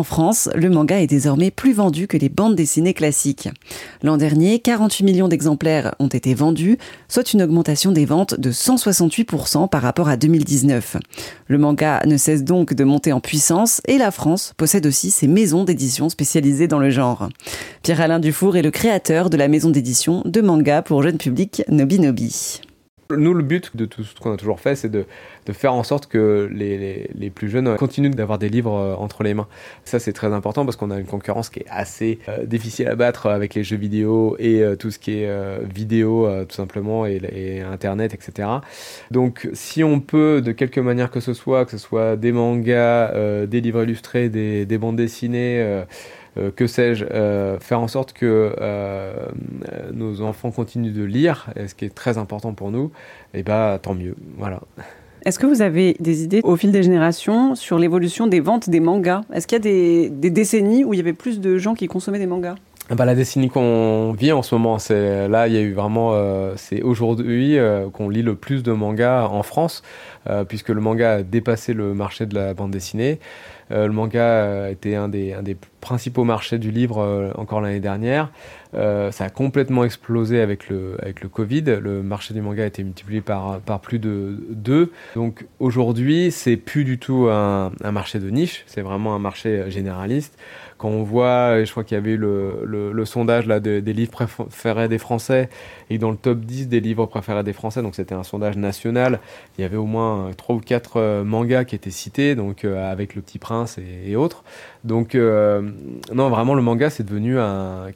En France, le manga est désormais plus vendu que les bandes dessinées classiques. L'an dernier, 48 millions d'exemplaires ont été vendus, soit une augmentation des ventes de 168% par rapport à 2019. Le manga ne cesse donc de monter en puissance et la France possède aussi ses maisons d'édition spécialisées dans le genre. Pierre-Alain Dufour est le créateur de la maison d'édition de manga pour jeune public Nobi Nobi. Nous, le but de tout ce qu'on a toujours fait, c'est de, faire en sorte que les, plus jeunes continuent d'avoir des livres euh, entre les mains. Ça, c'est très important parce qu'on a une concurrence qui est assez euh, difficile à battre avec les jeux vidéo et euh, tout ce qui est vidéo, tout simplement, et, Internet, etc. Donc, si on peut, de quelque manière que ce soit, que ce soit des mangas, des livres illustrés, des, des bandes dessinées, euh, que sais-je, euh, faire en sorte que euh, nos enfants continuent de lire, ce qui est très important pour nous, et eh bah tant mieux. Voilà. Est-ce que vous avez des idées au fil des générations sur l'évolution des ventes des mangas? Est-ce qu'il y a des, des, décennies où il y avait plus de gens qui consommaient des mangas? Bah, la décennie qu'on vit en ce moment, c'est là il y a eu vraiment, c'est aujourd'hui qu'on lit le plus de mangas en France, puisque le manga a dépassé le marché de la bande dessinée. Euh, le manga euh, était un des, un des principaux marchés du livre euh, encore l'année dernière. ça a complètement explosé avec le, Covid. Le marché du manga a été multiplié par, plus de deux. Donc aujourd'hui, c'est plus du tout un, marché de niche, c'est vraiment un marché généraliste quand on voit, je crois qu'il y avait eu le, sondage des livres préférés des Français, et dans le top 10 des livres préférés des Français, donc c'était un sondage national, il y avait au moins 3 ou 4 euh, mangas qui étaient cités, donc avec Le Petit Prince et, autres. Donc, euh, non, vraiment, le manga, c'est devenu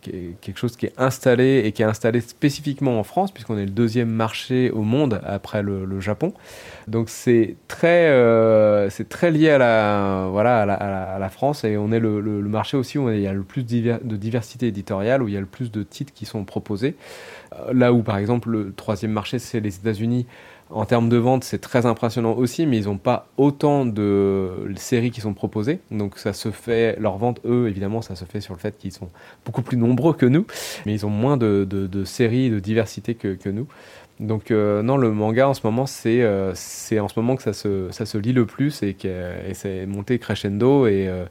quelque chose qui est installé et qui est installé spécifiquement en France, puisqu'on est le deuxième marché au monde après le, Japon. Donc, c'est très, c'est très lié à la, voilà, à la, France et on est le marché aussi où il y a le plus de diversité éditoriale, où il y a le plus de titres qui sont proposés. Euh, là où, par exemple, le troisième marché, c'est les États-Unis. En termes de vente, c'est très impressionnant aussi, mais ils n'ont pas autant de séries qui sont proposées. Donc ça se fait, leur vente, eux, évidemment, ça se fait sur le fait qu'ils sont beaucoup plus nombreux que nous, mais ils ont moins de, de, séries, de diversité que, nous. Donc euh, non, le manga en ce moment, c'est euh, en ce moment que ça se, ça se lit le plus et c'est monté crescendo et, euh,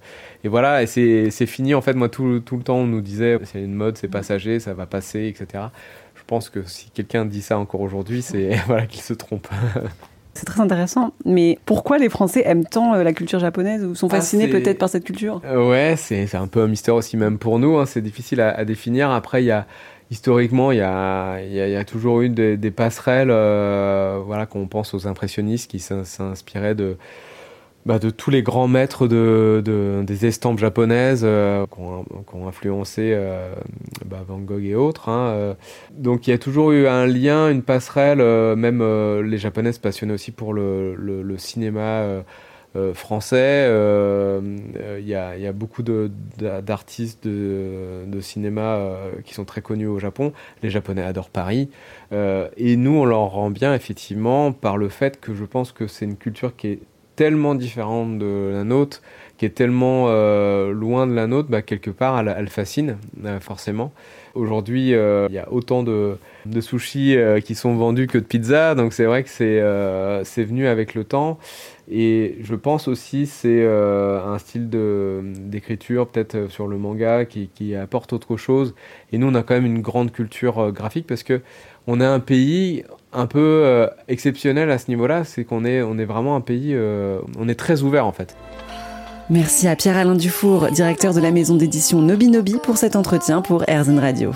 et voilà, et c'est fini en fait, moi tout, tout, le temps on nous disait c'est une mode, c'est passager, ça va passer, etc. Je pense que si quelqu'un dit ça encore aujourd'hui, c'est voilà qu'il se trompe. C'est très intéressant. Mais pourquoi les Français aiment tant la culture japonaise ou sont ah, fascinés peut-être par cette culture? Ouais, c'est un peu un mystère aussi même pour nous. Hein. C'est difficile à, à, définir. Après, il y a historiquement, il y a, toujours eu des, passerelles, euh, voilà, qu'on pense aux impressionnistes qui s'inspiraient de, bah, de tous les grands maîtres de, des estampes japonaises euh, qui, ont, influencé euh, bah, Van Gogh et autres. Hein, donc il y a toujours eu un lien, une passerelle, même les japonaises passionnées aussi pour le, cinéma euh, français. Euh, euh, il y, a, beaucoup d'artistes de, cinéma qui sont très connus au Japon. Les Japonais adorent Paris. et nous, on leur rend bien, effectivement, par le fait que je pense que c'est une culture qui est tellement différente de la nôtre, tellement loin de la nôtre, bah, quelque part, elle, fascine, forcément. Aujourd'hui, il y a autant de, de sushis qui sont vendus que de pizzas, donc c'est vrai que c'est venu avec le temps. Et je pense aussi c'est euh, un style d'écriture peut-être euh, sur le manga qui, apporte autre chose. Et nous on a quand même une grande culture euh, graphique parce que on est un pays un peu exceptionnel à ce niveau-là, c'est qu'on est, on est vraiment un pays, on est très ouvert en fait. Merci à Pierre-Alain Dufour, directeur de la maison d'édition Nobi Nobi, pour cet entretien pour Airzen Radio.